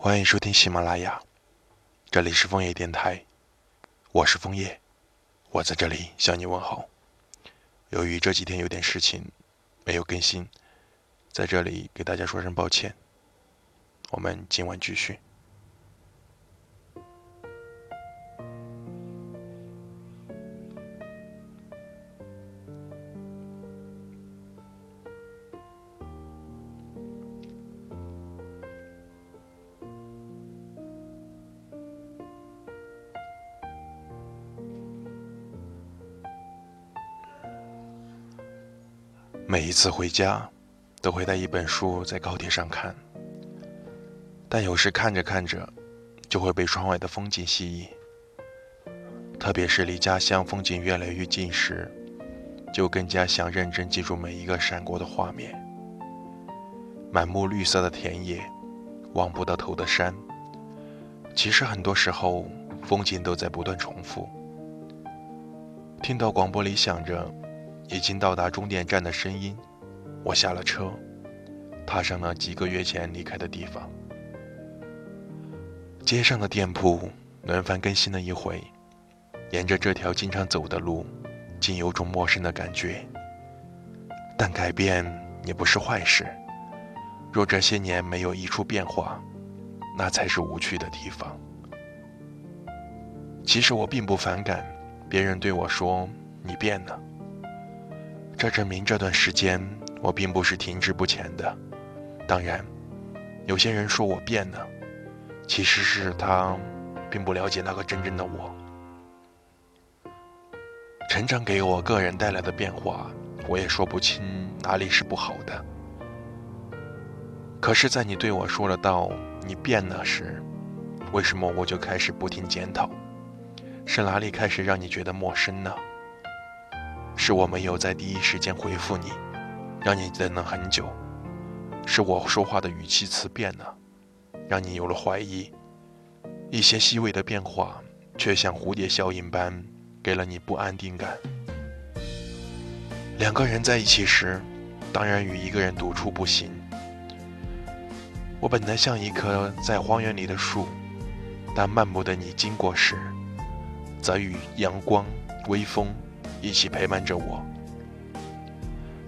欢迎收听喜马拉雅，这里是枫叶电台，我是枫叶，我在这里向你问好。由于这几天有点事情，没有更新，在这里给大家说声抱歉。我们今晚继续。每一次回家，都会带一本书在高铁上看，但有时看着看着，就会被窗外的风景吸引。特别是离家乡风景越来越近时，就更加想认真记住每一个闪过的画面。满目绿色的田野，望不到头的山，其实很多时候风景都在不断重复。听到广播里响着。已经到达终点站的声音，我下了车，踏上了几个月前离开的地方。街上的店铺轮番更新了一回，沿着这条经常走的路，竟有种陌生的感觉。但改变也不是坏事，若这些年没有一处变化，那才是无趣的地方。其实我并不反感别人对我说：“你变了。”这证明这段时间我并不是停滞不前的。当然，有些人说我变了，其实是他并不了解那个真正的我。成长给我个人带来的变化，我也说不清哪里是不好的。可是，在你对我说了道“你变了”时，为什么我就开始不停检讨？是哪里开始让你觉得陌生呢？是我没有在第一时间回复你，让你等了很久；是我说话的语气词变了，让你有了怀疑。一些细微的变化，却像蝴蝶效应般给了你不安定感。两个人在一起时，当然与一个人独处不行。我本来像一棵在荒原里的树，但漫步的你经过时，则与阳光、微风。一起陪伴着我，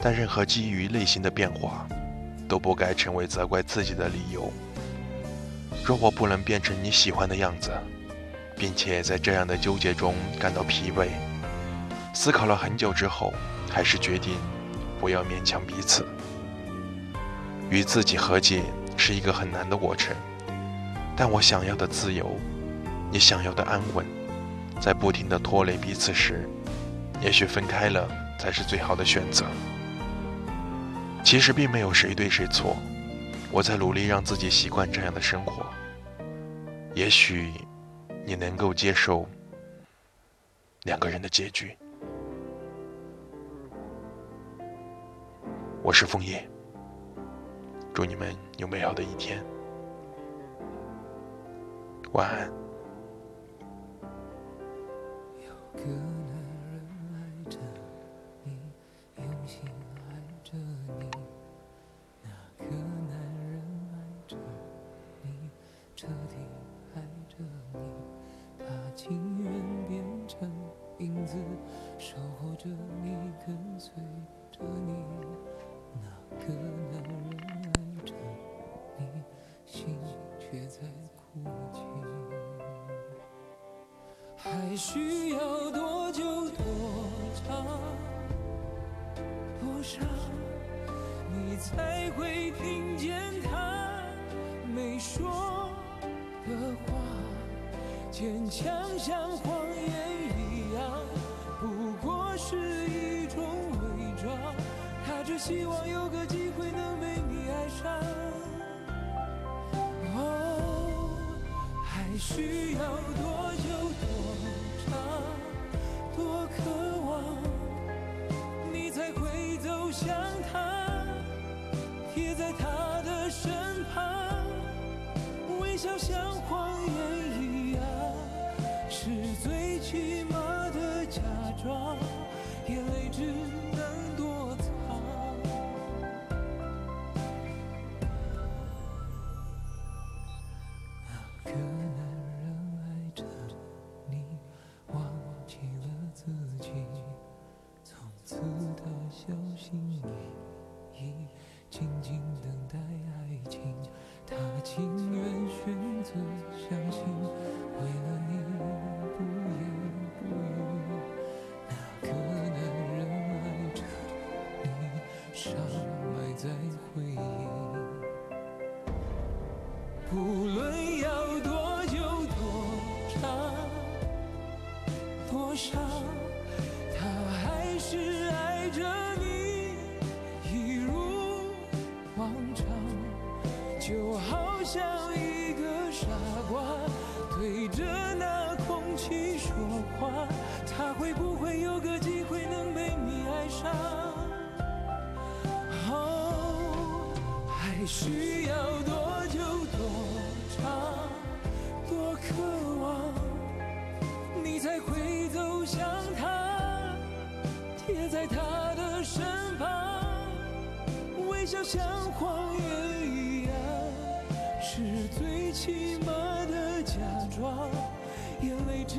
但任何基于内心的变化，都不该成为责怪自己的理由。若我不能变成你喜欢的样子，并且在这样的纠结中感到疲惫，思考了很久之后，还是决定不要勉强彼此。与自己和解是一个很难的过程，但我想要的自由，你想要的安稳，在不停的拖累彼此时。也许分开了才是最好的选择。其实并没有谁对谁错，我在努力让自己习惯这样的生活。也许你能够接受两个人的结局。我是枫叶，祝你们有美好的一天，晚安。需要多久多长多少，你才会听见他没说的话？坚强像谎言一样，不过。是一种伪装，他只希望有个机会能被你爱上。哦，还需要多久多，多渴望，小心翼翼，静静等待爱情。他情愿选择相信，为了你不言不语。那个男人爱着你，伤上？哦，还需要多久多长多渴望，你才会走向他，贴在他的身旁，微笑像谎言一样，是最起码的假装，眼泪只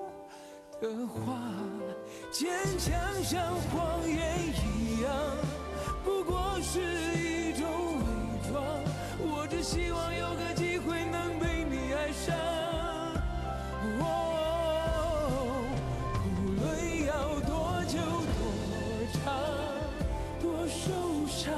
的话，坚强像谎言一样，不过是一种伪装。我只希望有个机会能被你爱上。哦，无论要多久、多长、多受伤。